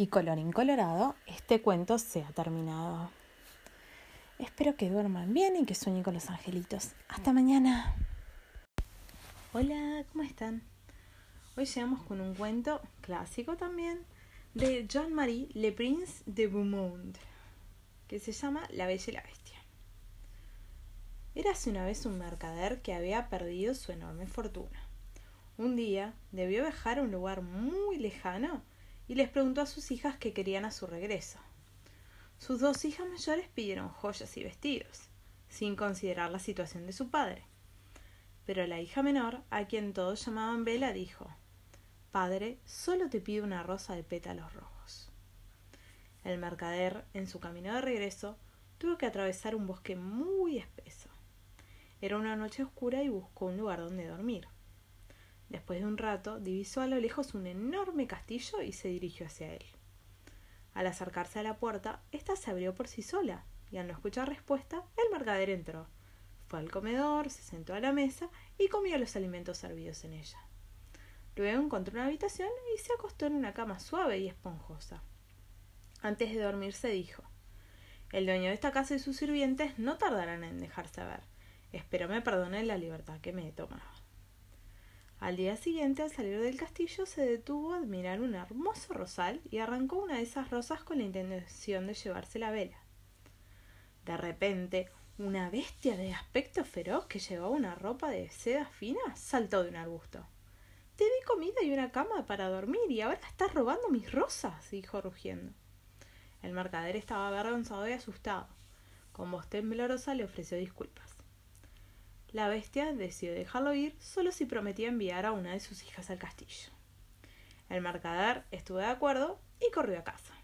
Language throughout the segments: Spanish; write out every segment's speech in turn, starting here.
Y colorín colorado, este cuento se ha terminado. Espero que duerman bien y que sueñen con los angelitos. Hasta mañana. Hola, ¿cómo están? Hoy llegamos con un cuento clásico también de Jean-Marie Le Prince de Beaumont, que se llama La Bella y la Bestia. Érase una vez un mercader que había perdido su enorme fortuna. Un día debió viajar a un lugar muy lejano y les preguntó a sus hijas qué querían a su regreso. Sus dos hijas mayores pidieron joyas y vestidos, sin considerar la situación de su padre. Pero la hija menor, a quien todos llamaban Vela, dijo Padre, solo te pido una rosa de pétalos rojos. El mercader, en su camino de regreso, tuvo que atravesar un bosque muy espeso. Era una noche oscura y buscó un lugar donde dormir. Después de un rato, divisó a lo lejos un enorme castillo y se dirigió hacia él. Al acercarse a la puerta, ésta se abrió por sí sola, y al no escuchar respuesta, el mercader entró. Fue al comedor, se sentó a la mesa y comió los alimentos servidos en ella. Luego encontró una habitación y se acostó en una cama suave y esponjosa. Antes de dormirse dijo El dueño de esta casa y sus sirvientes no tardarán en dejarse ver. Espero me perdonen la libertad que me he tomado. Al día siguiente, al salir del castillo, se detuvo a admirar un hermoso rosal y arrancó una de esas rosas con la intención de llevarse la vela. De repente, una bestia de aspecto feroz que llevaba una ropa de seda fina saltó de un arbusto. Te di comida y una cama para dormir y ahora estás robando mis rosas, dijo rugiendo. El mercader estaba avergonzado y asustado. Con voz temblorosa le ofreció disculpas. La bestia decidió dejarlo ir solo si prometía enviar a una de sus hijas al castillo. El mercader estuvo de acuerdo y corrió a casa.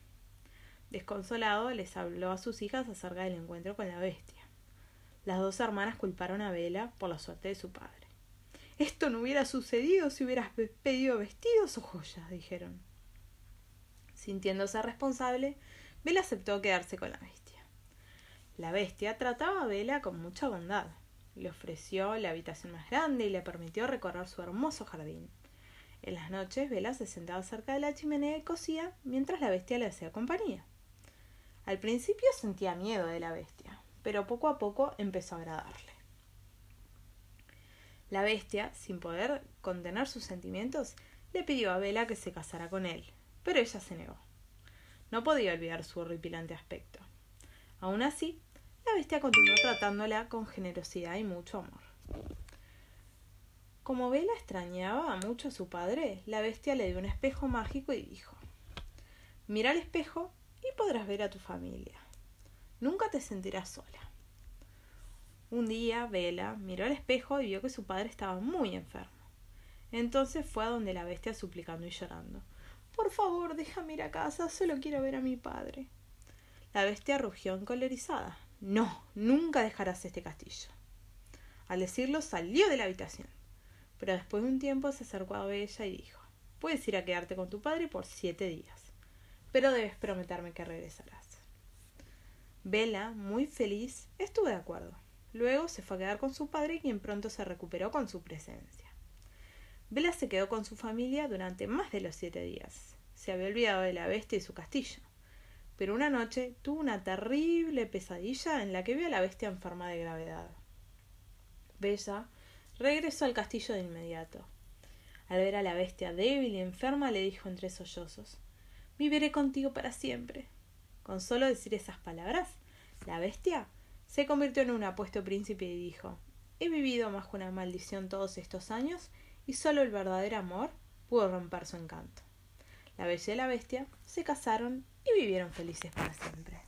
Desconsolado, les habló a sus hijas acerca del encuentro con la bestia. Las dos hermanas culparon a Vela por la suerte de su padre. Esto no hubiera sucedido si hubieras pedido vestidos o joyas, dijeron. Sintiéndose responsable, Vela aceptó quedarse con la bestia. La bestia trataba a Vela con mucha bondad le ofreció la habitación más grande y le permitió recorrer su hermoso jardín. En las noches, Vela se sentaba cerca de la chimenea y cosía mientras la bestia le hacía compañía. Al principio sentía miedo de la bestia, pero poco a poco empezó a agradarle. La bestia, sin poder contener sus sentimientos, le pidió a Vela que se casara con él, pero ella se negó. No podía olvidar su horripilante aspecto. Aún así, la bestia continuó tratándola con generosidad y mucho amor. Como Vela extrañaba mucho a su padre, la bestia le dio un espejo mágico y dijo Mira al espejo y podrás ver a tu familia. Nunca te sentirás sola. Un día, Vela miró al espejo y vio que su padre estaba muy enfermo. Entonces fue a donde la bestia suplicando y llorando. Por favor, déjame ir a casa, solo quiero ver a mi padre. La bestia rugió encolerizada. No, nunca dejarás este castillo. Al decirlo salió de la habitación, pero después de un tiempo se acercó a ella y dijo Puedes ir a quedarte con tu padre por siete días, pero debes prometerme que regresarás. Vela, muy feliz, estuvo de acuerdo. Luego se fue a quedar con su padre, quien pronto se recuperó con su presencia. Vela se quedó con su familia durante más de los siete días. Se había olvidado de la bestia y su castillo pero una noche tuvo una terrible pesadilla en la que vio a la bestia enferma de gravedad. Bella regresó al castillo de inmediato. Al ver a la bestia débil y enferma le dijo entre sollozos Viviré contigo para siempre. Con solo decir esas palabras, la bestia se convirtió en un apuesto príncipe y dijo He vivido bajo una maldición todos estos años y solo el verdadero amor pudo romper su encanto. La bella y la bestia se casaron y vivieron felices para siempre.